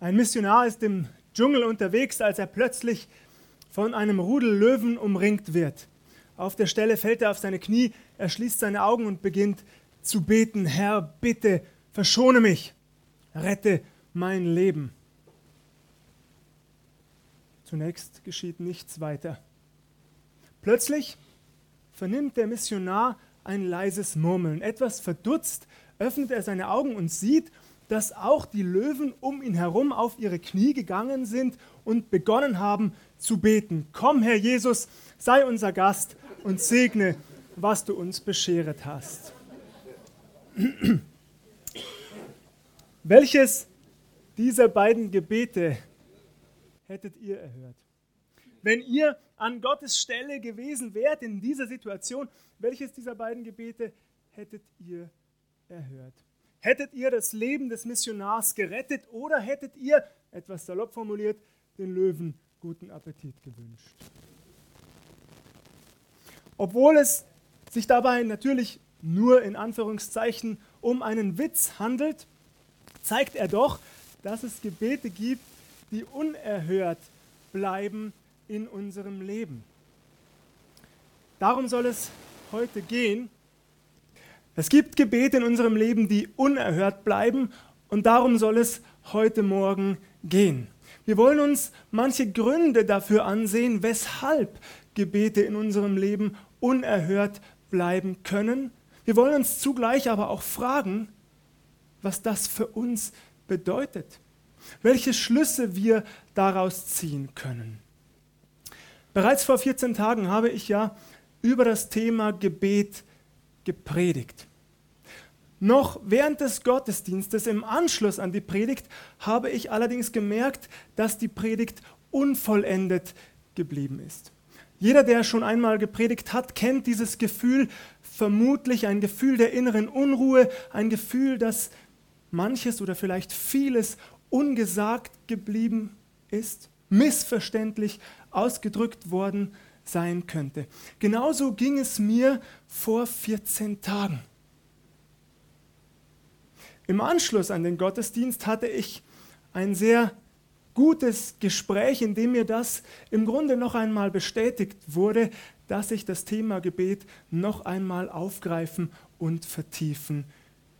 Ein Missionar ist im Dschungel unterwegs, als er plötzlich von einem Rudel Löwen umringt wird. Auf der Stelle fällt er auf seine Knie, er schließt seine Augen und beginnt zu beten, Herr, bitte, verschone mich, rette mein Leben. Zunächst geschieht nichts weiter. Plötzlich vernimmt der Missionar ein leises Murmeln. Etwas verdutzt öffnet er seine Augen und sieht, dass auch die Löwen um ihn herum auf ihre Knie gegangen sind und begonnen haben zu beten. Komm, Herr Jesus, sei unser Gast und segne, was du uns bescheret hast. Welches dieser beiden Gebete hättet ihr erhört? Wenn ihr an Gottes Stelle gewesen wärt in dieser Situation, welches dieser beiden Gebete hättet ihr erhört? Hättet ihr das Leben des Missionars gerettet oder hättet ihr, etwas salopp formuliert, den Löwen guten Appetit gewünscht? Obwohl es sich dabei natürlich nur in Anführungszeichen um einen Witz handelt, zeigt er doch, dass es Gebete gibt, die unerhört bleiben in unserem Leben. Darum soll es heute gehen. Es gibt Gebete in unserem Leben, die unerhört bleiben und darum soll es heute Morgen gehen. Wir wollen uns manche Gründe dafür ansehen, weshalb Gebete in unserem Leben unerhört bleiben können. Wir wollen uns zugleich aber auch fragen, was das für uns bedeutet, welche Schlüsse wir daraus ziehen können. Bereits vor 14 Tagen habe ich ja über das Thema Gebet gepredigt. Noch während des Gottesdienstes im Anschluss an die Predigt habe ich allerdings gemerkt, dass die Predigt unvollendet geblieben ist. Jeder, der schon einmal gepredigt hat, kennt dieses Gefühl, vermutlich ein Gefühl der inneren Unruhe, ein Gefühl, dass manches oder vielleicht vieles ungesagt geblieben ist, missverständlich ausgedrückt worden sein könnte. Genauso ging es mir vor 14 Tagen. Im Anschluss an den Gottesdienst hatte ich ein sehr gutes Gespräch, in dem mir das im Grunde noch einmal bestätigt wurde, dass ich das Thema Gebet noch einmal aufgreifen und vertiefen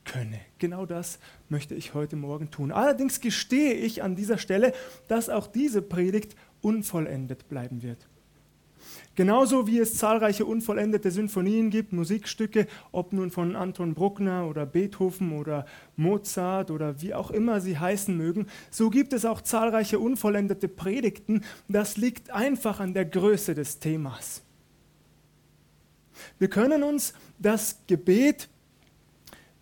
könne. Genau das möchte ich heute Morgen tun. Allerdings gestehe ich an dieser Stelle, dass auch diese Predigt unvollendet bleiben wird. Genauso wie es zahlreiche unvollendete Sinfonien gibt, Musikstücke, ob nun von Anton Bruckner oder Beethoven oder Mozart oder wie auch immer sie heißen mögen, so gibt es auch zahlreiche unvollendete Predigten. Das liegt einfach an der Größe des Themas. Wir können uns das Gebet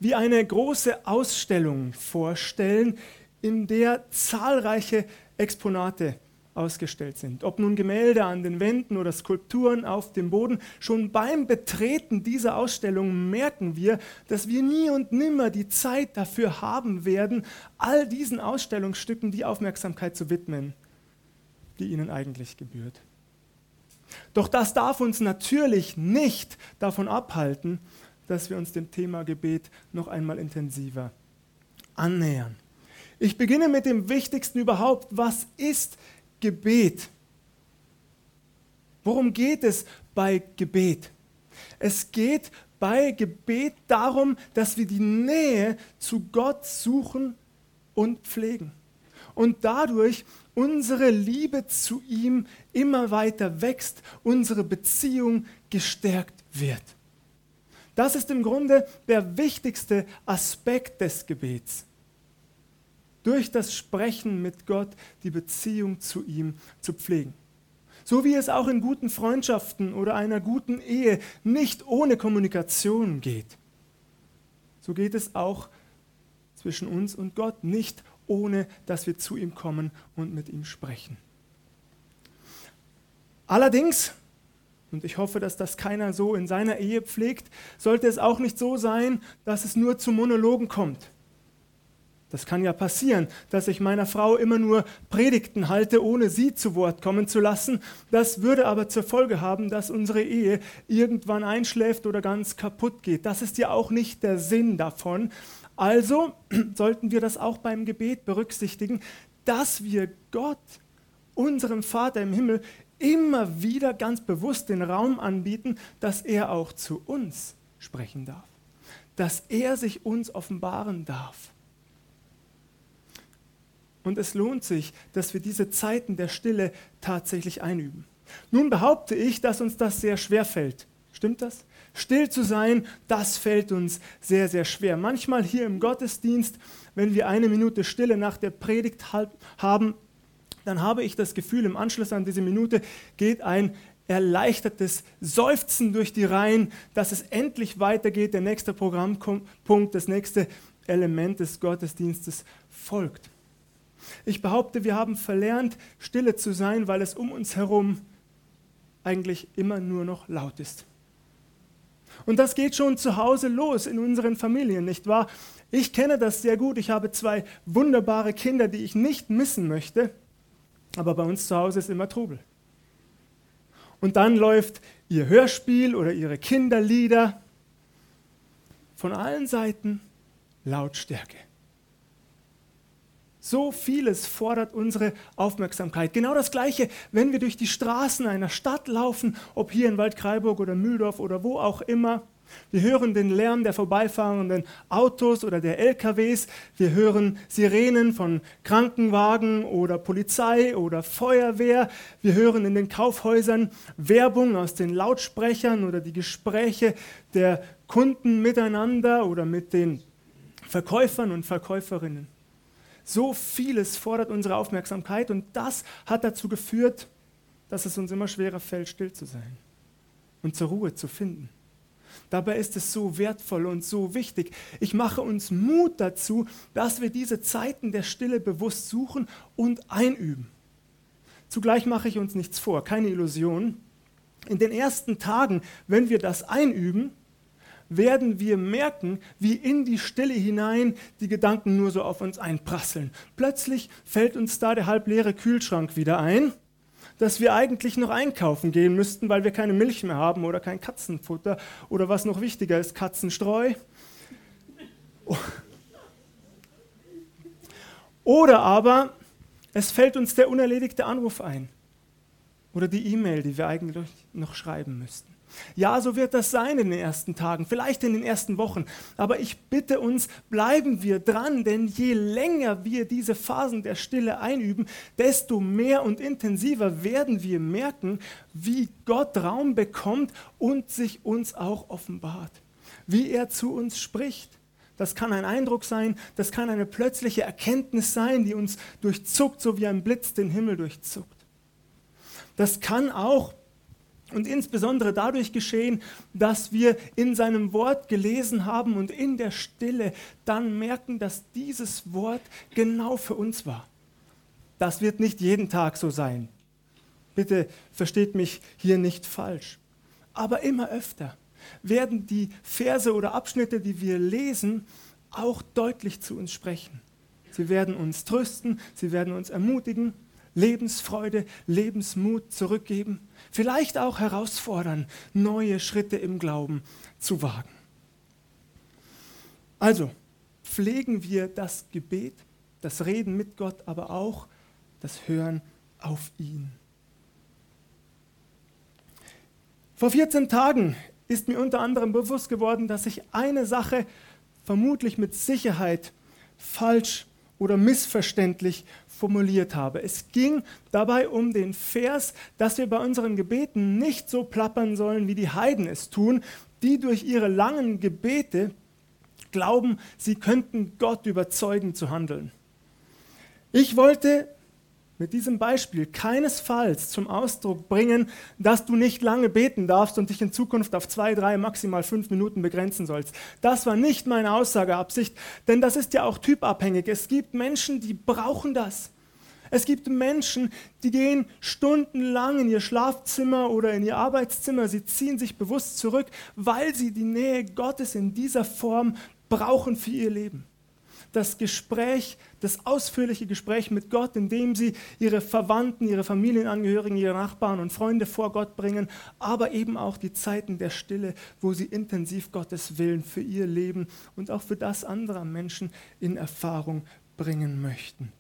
wie eine große Ausstellung vorstellen, in der zahlreiche Exponate ausgestellt sind. Ob nun Gemälde an den Wänden oder Skulpturen auf dem Boden, schon beim Betreten dieser Ausstellung merken wir, dass wir nie und nimmer die Zeit dafür haben werden, all diesen Ausstellungsstücken die Aufmerksamkeit zu widmen, die ihnen eigentlich gebührt. Doch das darf uns natürlich nicht davon abhalten, dass wir uns dem Thema Gebet noch einmal intensiver annähern. Ich beginne mit dem Wichtigsten überhaupt. Was ist Gebet? Worum geht es bei Gebet? Es geht bei Gebet darum, dass wir die Nähe zu Gott suchen und pflegen und dadurch unsere Liebe zu ihm immer weiter wächst, unsere Beziehung gestärkt wird. Das ist im Grunde der wichtigste Aspekt des Gebets durch das Sprechen mit Gott die Beziehung zu ihm zu pflegen. So wie es auch in guten Freundschaften oder einer guten Ehe nicht ohne Kommunikation geht. So geht es auch zwischen uns und Gott nicht ohne, dass wir zu ihm kommen und mit ihm sprechen. Allerdings, und ich hoffe, dass das keiner so in seiner Ehe pflegt, sollte es auch nicht so sein, dass es nur zu Monologen kommt das kann ja passieren, dass ich meiner Frau immer nur Predigten halte, ohne sie zu Wort kommen zu lassen. Das würde aber zur Folge haben, dass unsere Ehe irgendwann einschläft oder ganz kaputt geht. Das ist ja auch nicht der Sinn davon. Also sollten wir das auch beim Gebet berücksichtigen, dass wir Gott, unserem Vater im Himmel, immer wieder ganz bewusst den Raum anbieten, dass er auch zu uns sprechen darf, dass er sich uns offenbaren darf. Und es lohnt sich, dass wir diese Zeiten der Stille tatsächlich einüben. Nun behaupte ich, dass uns das sehr schwer fällt. Stimmt das? Still zu sein, das fällt uns sehr, sehr schwer. Manchmal hier im Gottesdienst, wenn wir eine Minute Stille nach der Predigt haben, dann habe ich das Gefühl, im Anschluss an diese Minute geht ein erleichtertes Seufzen durch die Reihen, dass es endlich weitergeht. Der nächste Programmpunkt, das nächste Element des Gottesdienstes folgt. Ich behaupte, wir haben verlernt, stille zu sein, weil es um uns herum eigentlich immer nur noch laut ist. Und das geht schon zu Hause los in unseren Familien, nicht wahr? Ich kenne das sehr gut. Ich habe zwei wunderbare Kinder, die ich nicht missen möchte. Aber bei uns zu Hause ist immer Trubel. Und dann läuft ihr Hörspiel oder ihre Kinderlieder. Von allen Seiten Lautstärke. So vieles fordert unsere Aufmerksamkeit. Genau das Gleiche, wenn wir durch die Straßen einer Stadt laufen, ob hier in Waldkraiburg oder Mühldorf oder wo auch immer. Wir hören den Lärm der vorbeifahrenden Autos oder der LKWs. Wir hören Sirenen von Krankenwagen oder Polizei oder Feuerwehr. Wir hören in den Kaufhäusern Werbung aus den Lautsprechern oder die Gespräche der Kunden miteinander oder mit den Verkäufern und Verkäuferinnen. So vieles fordert unsere Aufmerksamkeit und das hat dazu geführt, dass es uns immer schwerer fällt, still zu sein und zur Ruhe zu finden. Dabei ist es so wertvoll und so wichtig. Ich mache uns Mut dazu, dass wir diese Zeiten der Stille bewusst suchen und einüben. Zugleich mache ich uns nichts vor, keine Illusion. In den ersten Tagen, wenn wir das einüben, werden wir merken, wie in die Stille hinein die Gedanken nur so auf uns einprasseln. Plötzlich fällt uns da der halbleere Kühlschrank wieder ein, dass wir eigentlich noch einkaufen gehen müssten, weil wir keine Milch mehr haben oder kein Katzenfutter oder was noch wichtiger ist, Katzenstreu. Oder aber es fällt uns der unerledigte Anruf ein oder die E-Mail, die wir eigentlich noch schreiben müssten. Ja, so wird das sein in den ersten Tagen, vielleicht in den ersten Wochen. Aber ich bitte uns, bleiben wir dran, denn je länger wir diese Phasen der Stille einüben, desto mehr und intensiver werden wir merken, wie Gott Raum bekommt und sich uns auch offenbart. Wie er zu uns spricht. Das kann ein Eindruck sein, das kann eine plötzliche Erkenntnis sein, die uns durchzuckt, so wie ein Blitz den Himmel durchzuckt. Das kann auch und insbesondere dadurch geschehen, dass wir in seinem Wort gelesen haben und in der Stille dann merken, dass dieses Wort genau für uns war. Das wird nicht jeden Tag so sein. Bitte versteht mich hier nicht falsch. Aber immer öfter werden die Verse oder Abschnitte, die wir lesen, auch deutlich zu uns sprechen. Sie werden uns trösten, sie werden uns ermutigen, Lebensfreude, Lebensmut zurückgeben vielleicht auch herausfordern, neue Schritte im Glauben zu wagen. Also pflegen wir das Gebet, das Reden mit Gott, aber auch das Hören auf ihn. Vor 14 Tagen ist mir unter anderem bewusst geworden, dass ich eine Sache vermutlich mit Sicherheit falsch oder missverständlich formuliert habe. Es ging dabei um den Vers, dass wir bei unseren Gebeten nicht so plappern sollen, wie die Heiden es tun, die durch ihre langen Gebete glauben, sie könnten Gott überzeugen zu handeln. Ich wollte mit diesem Beispiel keinesfalls zum Ausdruck bringen, dass du nicht lange beten darfst und dich in Zukunft auf zwei, drei, maximal fünf Minuten begrenzen sollst. Das war nicht meine Aussageabsicht, denn das ist ja auch typabhängig. Es gibt Menschen, die brauchen das. Es gibt Menschen, die gehen stundenlang in ihr Schlafzimmer oder in ihr Arbeitszimmer, sie ziehen sich bewusst zurück, weil sie die Nähe Gottes in dieser Form brauchen für ihr Leben das Gespräch, das ausführliche Gespräch mit Gott, indem sie ihre Verwandten, ihre Familienangehörigen, ihre Nachbarn und Freunde vor Gott bringen, aber eben auch die Zeiten der Stille, wo sie intensiv Gottes Willen für ihr Leben und auch für das anderer Menschen in Erfahrung bringen möchten.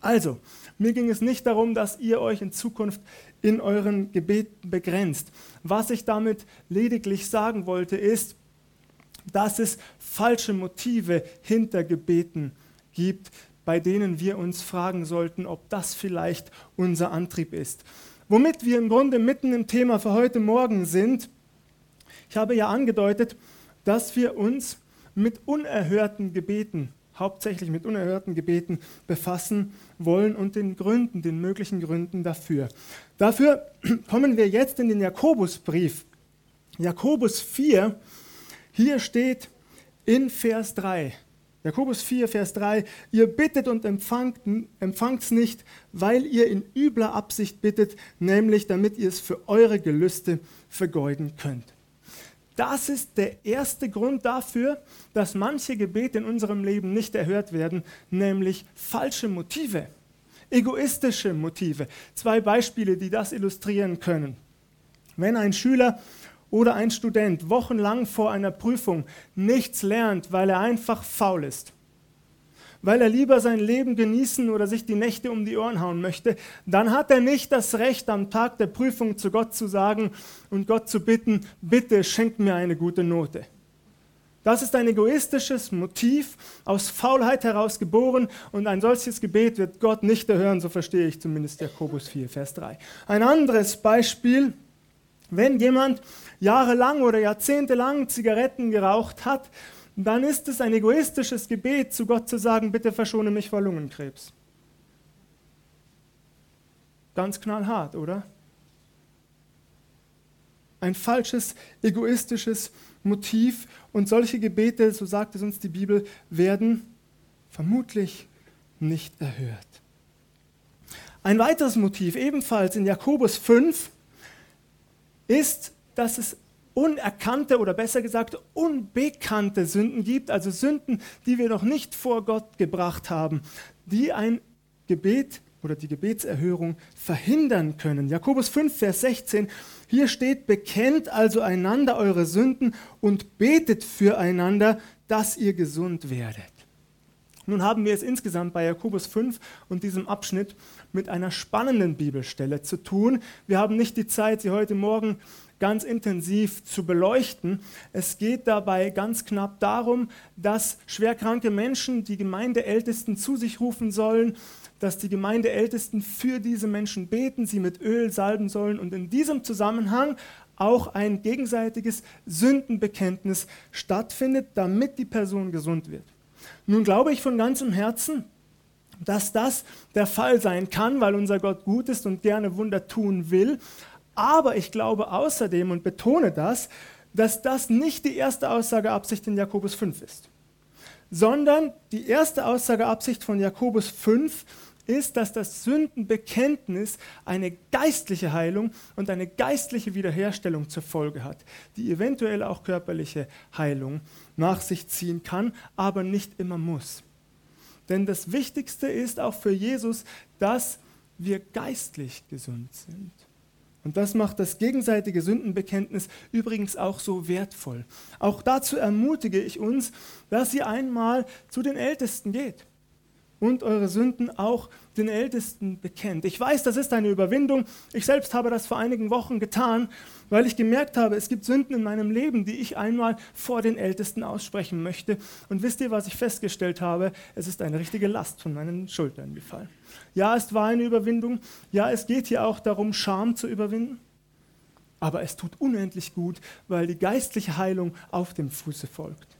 Also, mir ging es nicht darum, dass ihr euch in Zukunft in euren Gebeten begrenzt. Was ich damit lediglich sagen wollte, ist, dass es falsche Motive hinter Gebeten gibt, bei denen wir uns fragen sollten, ob das vielleicht unser Antrieb ist. Womit wir im Grunde mitten im Thema für heute Morgen sind. Ich habe ja angedeutet, dass wir uns mit unerhörten Gebeten hauptsächlich mit unerhörten Gebeten befassen wollen und den Gründen, den möglichen Gründen dafür. Dafür kommen wir jetzt in den Jakobusbrief. Jakobus 4, hier steht in Vers 3, Jakobus 4, Vers 3, ihr bittet und empfangt es nicht, weil ihr in übler Absicht bittet, nämlich damit ihr es für eure Gelüste vergeuden könnt. Das ist der erste Grund dafür, dass manche Gebete in unserem Leben nicht erhört werden, nämlich falsche Motive, egoistische Motive. Zwei Beispiele, die das illustrieren können. Wenn ein Schüler oder ein Student wochenlang vor einer Prüfung nichts lernt, weil er einfach faul ist, weil er lieber sein Leben genießen oder sich die Nächte um die Ohren hauen möchte, dann hat er nicht das Recht, am Tag der Prüfung zu Gott zu sagen und Gott zu bitten, bitte schenk mir eine gute Note. Das ist ein egoistisches Motiv, aus Faulheit heraus geboren und ein solches Gebet wird Gott nicht erhören, so verstehe ich zumindest Jakobus 4, Vers 3. Ein anderes Beispiel, wenn jemand jahrelang oder jahrzehntelang Zigaretten geraucht hat dann ist es ein egoistisches Gebet, zu Gott zu sagen, bitte verschone mich vor Lungenkrebs. Ganz knallhart, oder? Ein falsches, egoistisches Motiv. Und solche Gebete, so sagt es uns die Bibel, werden vermutlich nicht erhört. Ein weiteres Motiv, ebenfalls in Jakobus 5, ist, dass es unerkannte oder besser gesagt unbekannte Sünden gibt, also Sünden, die wir noch nicht vor Gott gebracht haben, die ein Gebet oder die Gebetserhörung verhindern können. Jakobus 5, Vers 16, hier steht, bekennt also einander eure Sünden und betet füreinander, dass ihr gesund werdet. Nun haben wir es insgesamt bei Jakobus 5 und diesem Abschnitt mit einer spannenden Bibelstelle zu tun. Wir haben nicht die Zeit, sie heute Morgen ganz intensiv zu beleuchten. Es geht dabei ganz knapp darum, dass schwerkranke Menschen die Gemeindeältesten zu sich rufen sollen, dass die Gemeindeältesten für diese Menschen beten, sie mit Öl salben sollen und in diesem Zusammenhang auch ein gegenseitiges Sündenbekenntnis stattfindet, damit die Person gesund wird. Nun glaube ich von ganzem Herzen, dass das der Fall sein kann, weil unser Gott gut ist und gerne Wunder tun will. Aber ich glaube außerdem und betone das, dass das nicht die erste Aussageabsicht in Jakobus 5 ist, sondern die erste Aussageabsicht von Jakobus 5 ist, dass das Sündenbekenntnis eine geistliche Heilung und eine geistliche Wiederherstellung zur Folge hat, die eventuell auch körperliche Heilung nach sich ziehen kann, aber nicht immer muss. Denn das Wichtigste ist auch für Jesus, dass wir geistlich gesund sind. Und das macht das gegenseitige Sündenbekenntnis übrigens auch so wertvoll. Auch dazu ermutige ich uns, dass ihr einmal zu den Ältesten geht und eure Sünden auch den Ältesten bekennt. Ich weiß, das ist eine Überwindung. Ich selbst habe das vor einigen Wochen getan, weil ich gemerkt habe, es gibt Sünden in meinem Leben, die ich einmal vor den Ältesten aussprechen möchte. Und wisst ihr, was ich festgestellt habe? Es ist eine richtige Last von meinen Schultern gefallen. Ja, es war eine Überwindung. Ja, es geht hier auch darum, Scham zu überwinden. Aber es tut unendlich gut, weil die geistliche Heilung auf dem Fuße folgt.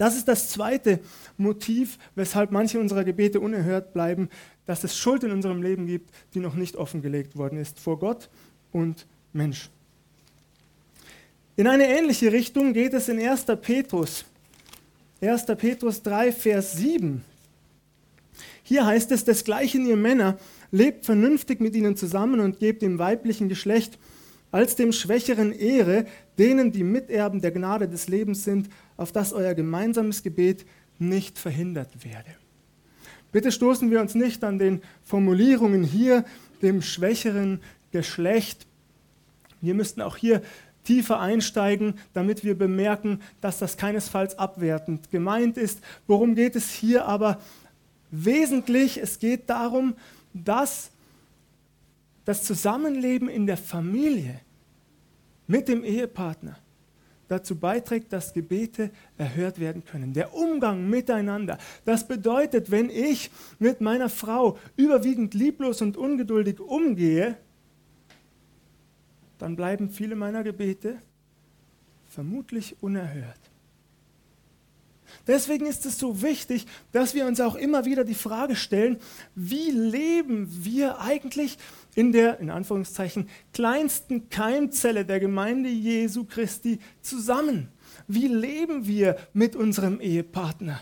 Das ist das zweite Motiv, weshalb manche unserer Gebete unerhört bleiben, dass es Schuld in unserem Leben gibt, die noch nicht offengelegt worden ist vor Gott und Mensch. In eine ähnliche Richtung geht es in 1. Petrus. 1. Petrus 3, Vers 7. Hier heißt es, desgleichen ihr Männer, lebt vernünftig mit ihnen zusammen und gebt dem weiblichen Geschlecht als dem Schwächeren Ehre, denen, die Miterben der Gnade des Lebens sind, auf dass euer gemeinsames Gebet nicht verhindert werde. Bitte stoßen wir uns nicht an den Formulierungen hier, dem schwächeren Geschlecht. Wir müssten auch hier tiefer einsteigen, damit wir bemerken, dass das keinesfalls abwertend gemeint ist. Worum geht es hier aber wesentlich, es geht darum, dass das Zusammenleben in der Familie mit dem Ehepartner dazu beiträgt, dass Gebete erhört werden können. Der Umgang miteinander. Das bedeutet, wenn ich mit meiner Frau überwiegend lieblos und ungeduldig umgehe, dann bleiben viele meiner Gebete vermutlich unerhört. Deswegen ist es so wichtig, dass wir uns auch immer wieder die Frage stellen, wie leben wir eigentlich in der, in Anführungszeichen, kleinsten Keimzelle der Gemeinde Jesu Christi zusammen? Wie leben wir mit unserem Ehepartner?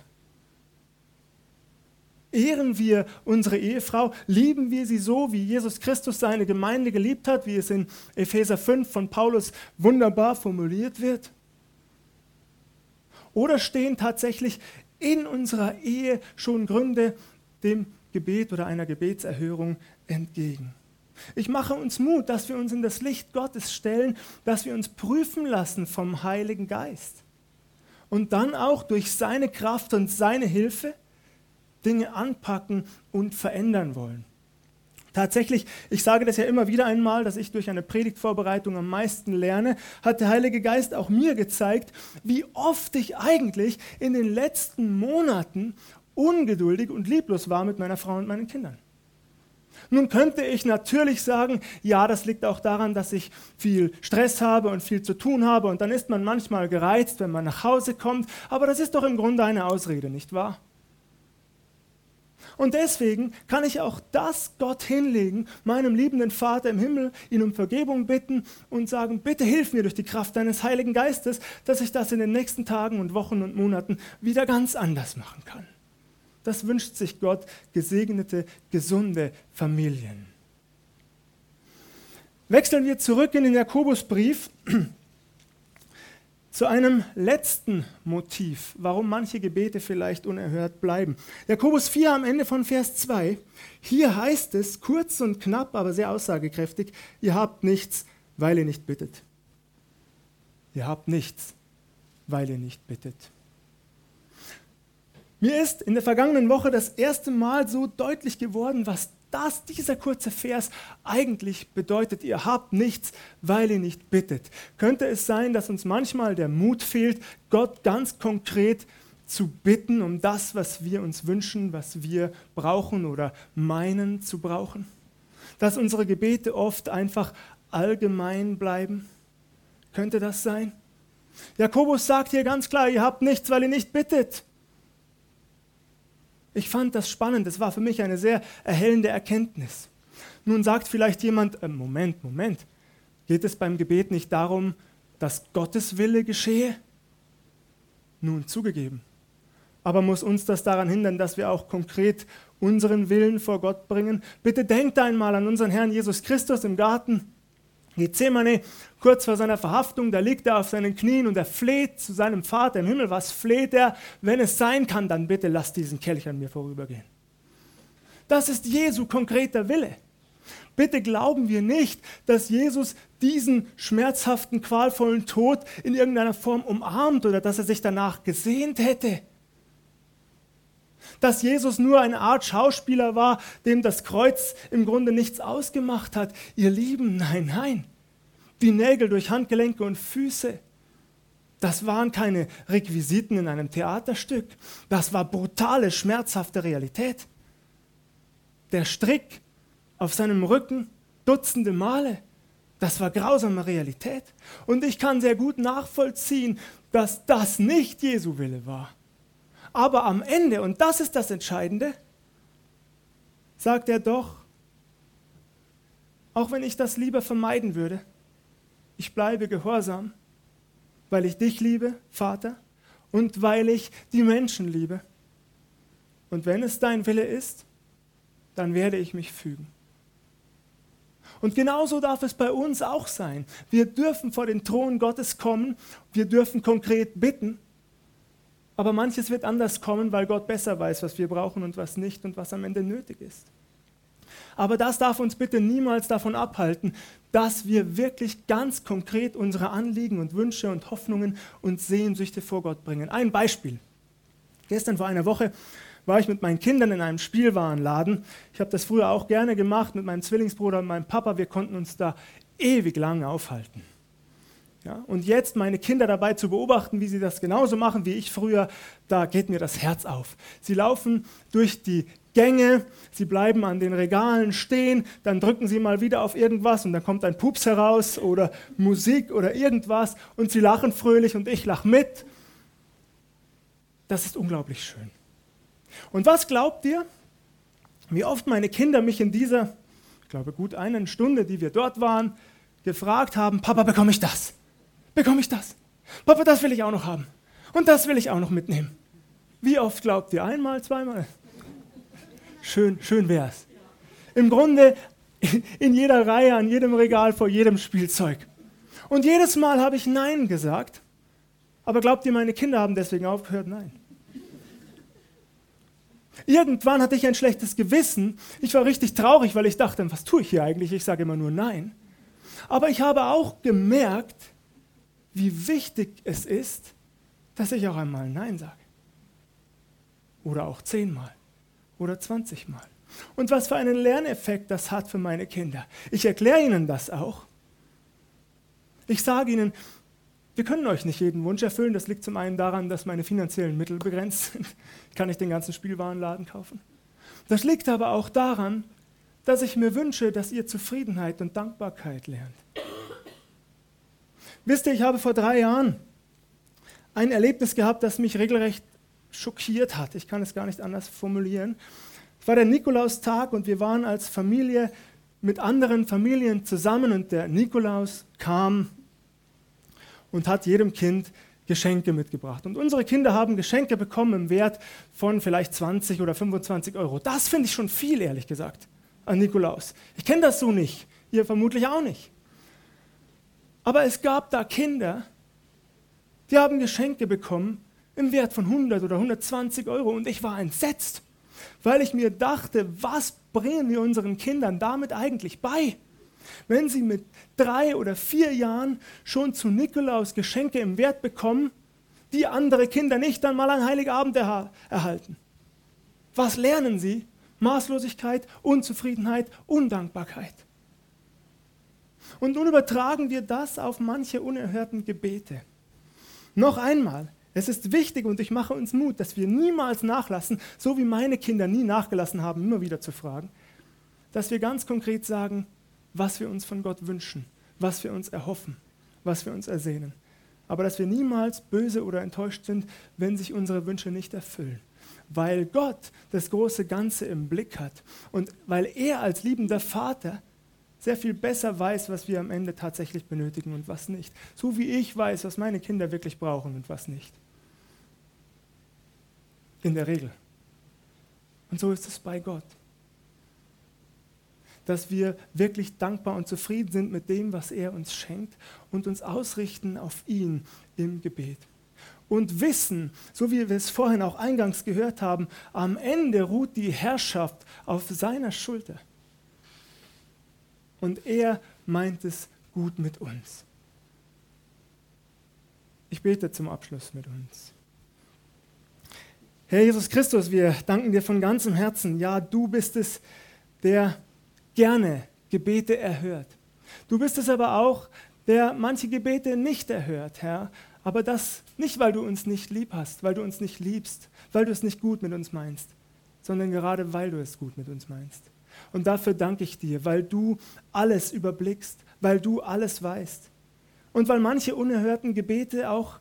Ehren wir unsere Ehefrau? Lieben wir sie so, wie Jesus Christus seine Gemeinde geliebt hat, wie es in Epheser 5 von Paulus wunderbar formuliert wird? Oder stehen tatsächlich in unserer Ehe schon Gründe dem Gebet oder einer Gebetserhörung entgegen? Ich mache uns Mut, dass wir uns in das Licht Gottes stellen, dass wir uns prüfen lassen vom Heiligen Geist. Und dann auch durch seine Kraft und seine Hilfe Dinge anpacken und verändern wollen. Tatsächlich, ich sage das ja immer wieder einmal, dass ich durch eine Predigtvorbereitung am meisten lerne, hat der Heilige Geist auch mir gezeigt, wie oft ich eigentlich in den letzten Monaten ungeduldig und lieblos war mit meiner Frau und meinen Kindern. Nun könnte ich natürlich sagen, ja, das liegt auch daran, dass ich viel Stress habe und viel zu tun habe und dann ist man manchmal gereizt, wenn man nach Hause kommt, aber das ist doch im Grunde eine Ausrede, nicht wahr? Und deswegen kann ich auch das Gott hinlegen, meinem liebenden Vater im Himmel, ihn um Vergebung bitten und sagen, bitte hilf mir durch die Kraft deines Heiligen Geistes, dass ich das in den nächsten Tagen und Wochen und Monaten wieder ganz anders machen kann. Das wünscht sich Gott, gesegnete, gesunde Familien. Wechseln wir zurück in den Jakobusbrief zu einem letzten Motiv, warum manche Gebete vielleicht unerhört bleiben. Jakobus 4 am Ende von Vers 2. Hier heißt es kurz und knapp, aber sehr aussagekräftig, ihr habt nichts, weil ihr nicht bittet. Ihr habt nichts, weil ihr nicht bittet. Mir ist in der vergangenen Woche das erste Mal so deutlich geworden, was das, dieser kurze Vers eigentlich bedeutet, ihr habt nichts, weil ihr nicht bittet. Könnte es sein, dass uns manchmal der Mut fehlt, Gott ganz konkret zu bitten um das, was wir uns wünschen, was wir brauchen oder meinen zu brauchen? Dass unsere Gebete oft einfach allgemein bleiben? Könnte das sein? Jakobus sagt hier ganz klar, ihr habt nichts, weil ihr nicht bittet. Ich fand das spannend, das war für mich eine sehr erhellende Erkenntnis. Nun sagt vielleicht jemand, äh, Moment, Moment, geht es beim Gebet nicht darum, dass Gottes Wille geschehe? Nun zugegeben. Aber muss uns das daran hindern, dass wir auch konkret unseren Willen vor Gott bringen? Bitte denkt einmal an unseren Herrn Jesus Christus im Garten Gethsemane, kurz vor seiner Verhaftung, da liegt er auf seinen Knien und er fleht zu seinem Vater im Himmel. Was fleht er? Wenn es sein kann, dann bitte lass diesen Kelch an mir vorübergehen. Das ist Jesu konkreter Wille. Bitte glauben wir nicht, dass Jesus diesen schmerzhaften, qualvollen Tod in irgendeiner Form umarmt oder dass er sich danach gesehnt hätte. Dass Jesus nur eine Art Schauspieler war, dem das Kreuz im Grunde nichts ausgemacht hat. Ihr Lieben, nein, nein. Die Nägel durch Handgelenke und Füße, das waren keine Requisiten in einem Theaterstück. Das war brutale, schmerzhafte Realität. Der Strick auf seinem Rücken dutzende Male, das war grausame Realität. Und ich kann sehr gut nachvollziehen, dass das nicht Jesu Wille war. Aber am Ende, und das ist das Entscheidende, sagt er doch, auch wenn ich das lieber vermeiden würde, ich bleibe gehorsam, weil ich dich liebe, Vater, und weil ich die Menschen liebe. Und wenn es dein Wille ist, dann werde ich mich fügen. Und genauso darf es bei uns auch sein. Wir dürfen vor den Thron Gottes kommen, wir dürfen konkret bitten, aber manches wird anders kommen, weil Gott besser weiß, was wir brauchen und was nicht und was am Ende nötig ist. Aber das darf uns bitte niemals davon abhalten, dass wir wirklich ganz konkret unsere Anliegen und Wünsche und Hoffnungen und Sehnsüchte vor Gott bringen. Ein Beispiel. Gestern vor einer Woche war ich mit meinen Kindern in einem Spielwarenladen. Ich habe das früher auch gerne gemacht mit meinem Zwillingsbruder und meinem Papa. Wir konnten uns da ewig lang aufhalten. Ja, und jetzt meine Kinder dabei zu beobachten, wie sie das genauso machen wie ich früher, da geht mir das Herz auf. Sie laufen durch die Gänge, sie bleiben an den Regalen stehen, dann drücken sie mal wieder auf irgendwas und dann kommt ein Pups heraus oder Musik oder irgendwas und sie lachen fröhlich und ich lache mit. Das ist unglaublich schön. Und was glaubt ihr, wie oft meine Kinder mich in dieser, ich glaube gut eine Stunde, die wir dort waren, gefragt haben, Papa, bekomme ich das? Bekomme ich das? Papa, das will ich auch noch haben. Und das will ich auch noch mitnehmen. Wie oft glaubt ihr? Einmal, zweimal? Schön, schön wär's. Im Grunde in jeder Reihe, an jedem Regal, vor jedem Spielzeug. Und jedes Mal habe ich Nein gesagt. Aber glaubt ihr, meine Kinder haben deswegen aufgehört? Nein. Irgendwann hatte ich ein schlechtes Gewissen. Ich war richtig traurig, weil ich dachte, was tue ich hier eigentlich? Ich sage immer nur Nein. Aber ich habe auch gemerkt, wie wichtig es ist, dass ich auch einmal Nein sage. Oder auch zehnmal oder 20 Mal. Und was für einen Lerneffekt das hat für meine Kinder. Ich erkläre ihnen das auch. Ich sage ihnen, wir können euch nicht jeden Wunsch erfüllen. Das liegt zum einen daran, dass meine finanziellen Mittel begrenzt sind. Kann ich den ganzen Spielwarenladen kaufen? Das liegt aber auch daran, dass ich mir wünsche, dass ihr Zufriedenheit und Dankbarkeit lernt. Wisst ihr, ich habe vor drei Jahren ein Erlebnis gehabt, das mich regelrecht schockiert hat. Ich kann es gar nicht anders formulieren. Es war der Nikolaustag und wir waren als Familie mit anderen Familien zusammen und der Nikolaus kam und hat jedem Kind Geschenke mitgebracht. Und unsere Kinder haben Geschenke bekommen im Wert von vielleicht 20 oder 25 Euro. Das finde ich schon viel, ehrlich gesagt, an Nikolaus. Ich kenne das so nicht, ihr vermutlich auch nicht. Aber es gab da Kinder, die haben Geschenke bekommen im Wert von 100 oder 120 Euro und ich war entsetzt, weil ich mir dachte, was bringen wir unseren Kindern damit eigentlich bei? Wenn sie mit drei oder vier Jahren schon zu Nikolaus Geschenke im Wert bekommen, die andere Kinder nicht dann mal an Heiligabend erha erhalten. Was lernen sie? Maßlosigkeit, Unzufriedenheit, Undankbarkeit. Und nun übertragen wir das auf manche unerhörten Gebete. Noch einmal, es ist wichtig und ich mache uns Mut, dass wir niemals nachlassen, so wie meine Kinder nie nachgelassen haben, immer wieder zu fragen, dass wir ganz konkret sagen, was wir uns von Gott wünschen, was wir uns erhoffen, was wir uns ersehnen. Aber dass wir niemals böse oder enttäuscht sind, wenn sich unsere Wünsche nicht erfüllen. Weil Gott das große Ganze im Blick hat und weil er als liebender Vater sehr viel besser weiß, was wir am Ende tatsächlich benötigen und was nicht. So wie ich weiß, was meine Kinder wirklich brauchen und was nicht. In der Regel. Und so ist es bei Gott. Dass wir wirklich dankbar und zufrieden sind mit dem, was er uns schenkt und uns ausrichten auf ihn im Gebet. Und wissen, so wie wir es vorhin auch eingangs gehört haben, am Ende ruht die Herrschaft auf seiner Schulter und er meint es gut mit uns. Ich bete zum Abschluss mit uns. Herr Jesus Christus, wir danken dir von ganzem Herzen. Ja, du bist es, der gerne Gebete erhört. Du bist es aber auch, der manche Gebete nicht erhört, Herr. Aber das nicht, weil du uns nicht lieb hast, weil du uns nicht liebst, weil du es nicht gut mit uns meinst, sondern gerade weil du es gut mit uns meinst. Und dafür danke ich dir, weil du alles überblickst, weil du alles weißt. Und weil manche unerhörten Gebete auch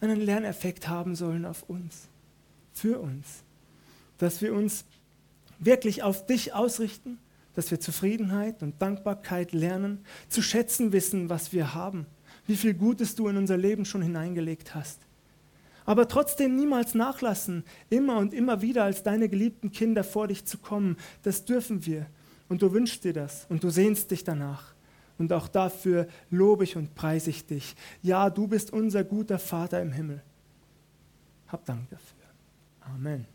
einen Lerneffekt haben sollen auf uns, für uns. Dass wir uns wirklich auf dich ausrichten, dass wir Zufriedenheit und Dankbarkeit lernen, zu schätzen wissen, was wir haben, wie viel Gutes du in unser Leben schon hineingelegt hast aber trotzdem niemals nachlassen, immer und immer wieder als deine geliebten Kinder vor dich zu kommen. Das dürfen wir. Und du wünschst dir das und du sehnst dich danach. Und auch dafür lobe ich und preise ich dich. Ja, du bist unser guter Vater im Himmel. Hab Dank dafür. Amen.